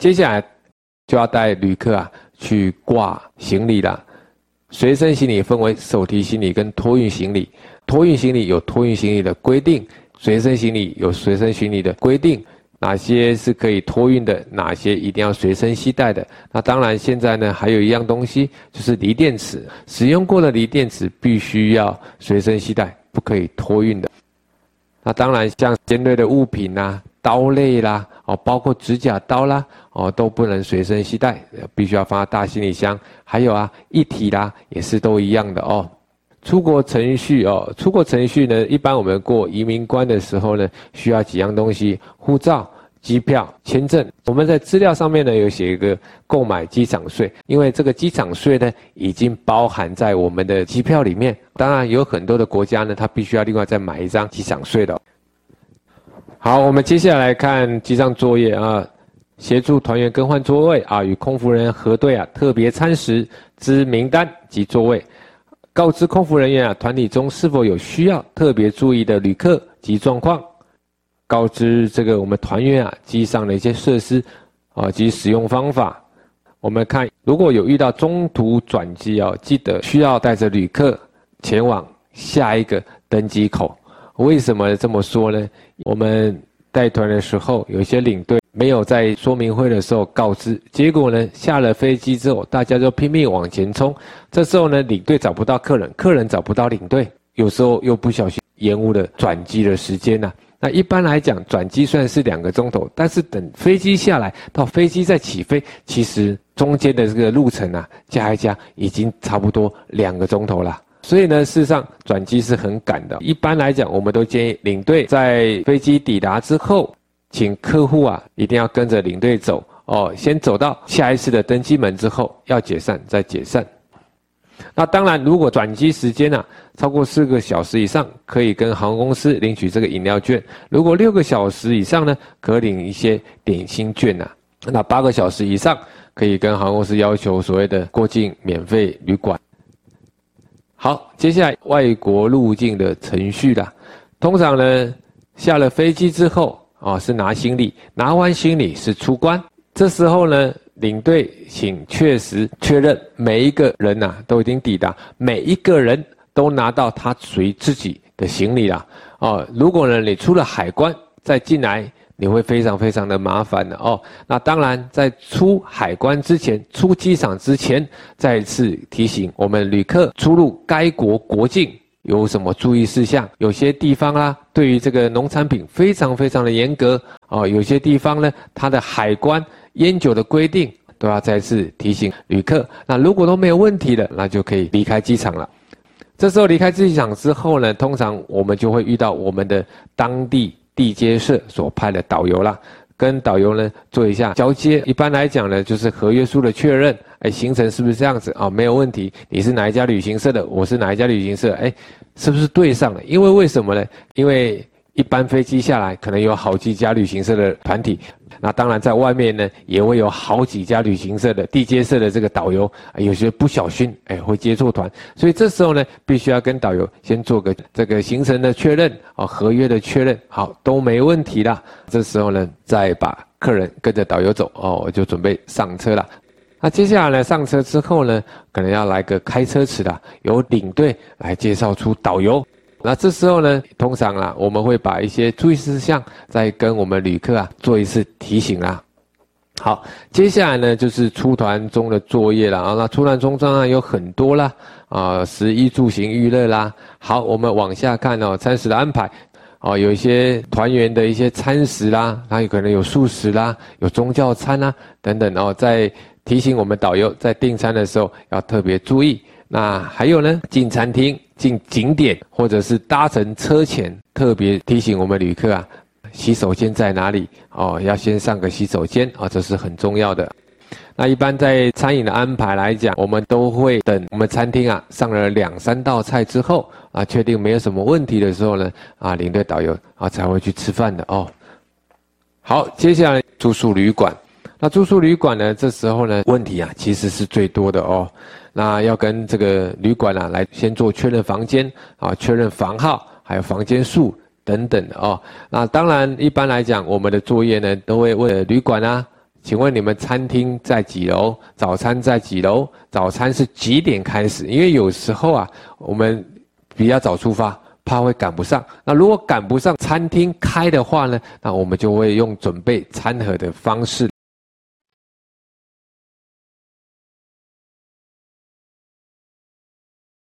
接下来就要带旅客啊去挂行李了。随身行李分为手提行李跟托运行李，托运行李有托运行李的规定，随身行李有随身行李的规定。哪些是可以托运的？哪些一定要随身携带的？那当然，现在呢还有一样东西，就是锂电池。使用过的锂电池必须要随身携带，不可以托运的。那当然，像尖锐的物品啊，刀类啦，哦，包括指甲刀啦，哦，都不能随身携带，必须要放在大行李箱。还有啊，一体啦，也是都一样的哦。出国程序哦，出国程序呢，一般我们过移民关的时候呢，需要几样东西：护照、机票、签证。我们在资料上面呢有写一个购买机场税，因为这个机场税呢已经包含在我们的机票里面。当然有很多的国家呢，它必须要另外再买一张机场税的。好，我们接下来看机上作业啊，协助团员更换座位啊，与空服人员核对啊特别餐食之名单及座位。告知空服人员啊，团体中是否有需要特别注意的旅客及状况。告知这个我们团员啊，机上的一些设施啊及使用方法。我们看如果有遇到中途转机啊，记得需要带着旅客前往下一个登机口。为什么这么说呢？我们带团的时候，有些领队。没有在说明会的时候告知，结果呢，下了飞机之后，大家就拼命往前冲。这时候呢，领队找不到客人，客人找不到领队，有时候又不小心延误了转机的时间呐。那一般来讲，转机算是两个钟头，但是等飞机下来到飞机再起飞，其实中间的这个路程啊，加一加已经差不多两个钟头了。所以呢，事实上转机是很赶的。一般来讲，我们都建议领队在飞机抵达之后。请客户啊，一定要跟着领队走哦。先走到下一次的登机门之后，要解散再解散。那当然，如果转机时间啊超过四个小时以上，可以跟航空公司领取这个饮料券；如果六个小时以上呢，可领一些点心券呐。那八个小时以上，可以跟航空公司要求所谓的过境免费旅馆。好，接下来外国入境的程序啦。通常呢，下了飞机之后。啊、哦，是拿行李，拿完行李是出关。这时候呢，领队请确实确认每一个人呐、都已经抵达，每一个人都拿到他属于自己的行李了。哦，如果呢你出了海关再进来，你会非常非常的麻烦的哦。那当然，在出海关之前，出机场之前，再次提醒我们旅客出入该国国境。有什么注意事项？有些地方啦，对于这个农产品非常非常的严格哦。有些地方呢，它的海关烟酒的规定都要再次提醒旅客。那如果都没有问题了，那就可以离开机场了。这时候离开机场之后呢，通常我们就会遇到我们的当地地接社所派的导游啦。跟导游呢做一下交接，一般来讲呢就是合约书的确认，哎，行程是不是这样子啊？没有问题，你是哪一家旅行社的？我是哪一家旅行社？哎，是不是对上了？因为为什么呢？因为一班飞机下来，可能有好几家旅行社的团体。那当然，在外面呢，也会有好几家旅行社的地接社的这个导游，有些不小心，哎，会接错团，所以这时候呢，必须要跟导游先做个这个行程的确认，啊，合约的确认，好，都没问题了。这时候呢，再把客人跟着导游走，哦，我就准备上车了。那接下来呢，上车之后呢，可能要来个开车词的，由领队来介绍出导游。那这时候呢，通常啊，我们会把一些注意事项再跟我们旅客啊做一次提醒啦。好，接下来呢就是出团中的作业了啊。那出团中当然有很多啦，啊，食衣住行娱乐啦。好，我们往下看哦，餐食的安排哦，有一些团员的一些餐食啦，它有可能有素食啦，有宗教餐啦等等哦，在提醒我们导游在订餐的时候要特别注意。那还有呢，进餐厅。进景点或者是搭乘车前，特别提醒我们旅客啊，洗手间在哪里哦？要先上个洗手间啊，哦，这是很重要的。那一般在餐饮的安排来讲，我们都会等我们餐厅啊上了两三道菜之后啊，确定没有什么问题的时候呢，啊，领队导游啊才会去吃饭的哦。好，接下来住宿旅馆。那住宿旅馆呢这时候呢问题啊其实是最多的哦。那要跟这个旅馆啊来先做确认房间啊确认房号还有房间数等等的哦。那当然一般来讲我们的作业呢都会问旅馆啊请问你们餐厅在几楼？早餐在几楼？早餐是几点开始？因为有时候啊我们比较早出发怕会赶不上。那如果赶不上餐厅开的话呢那我们就会用准备餐盒的方式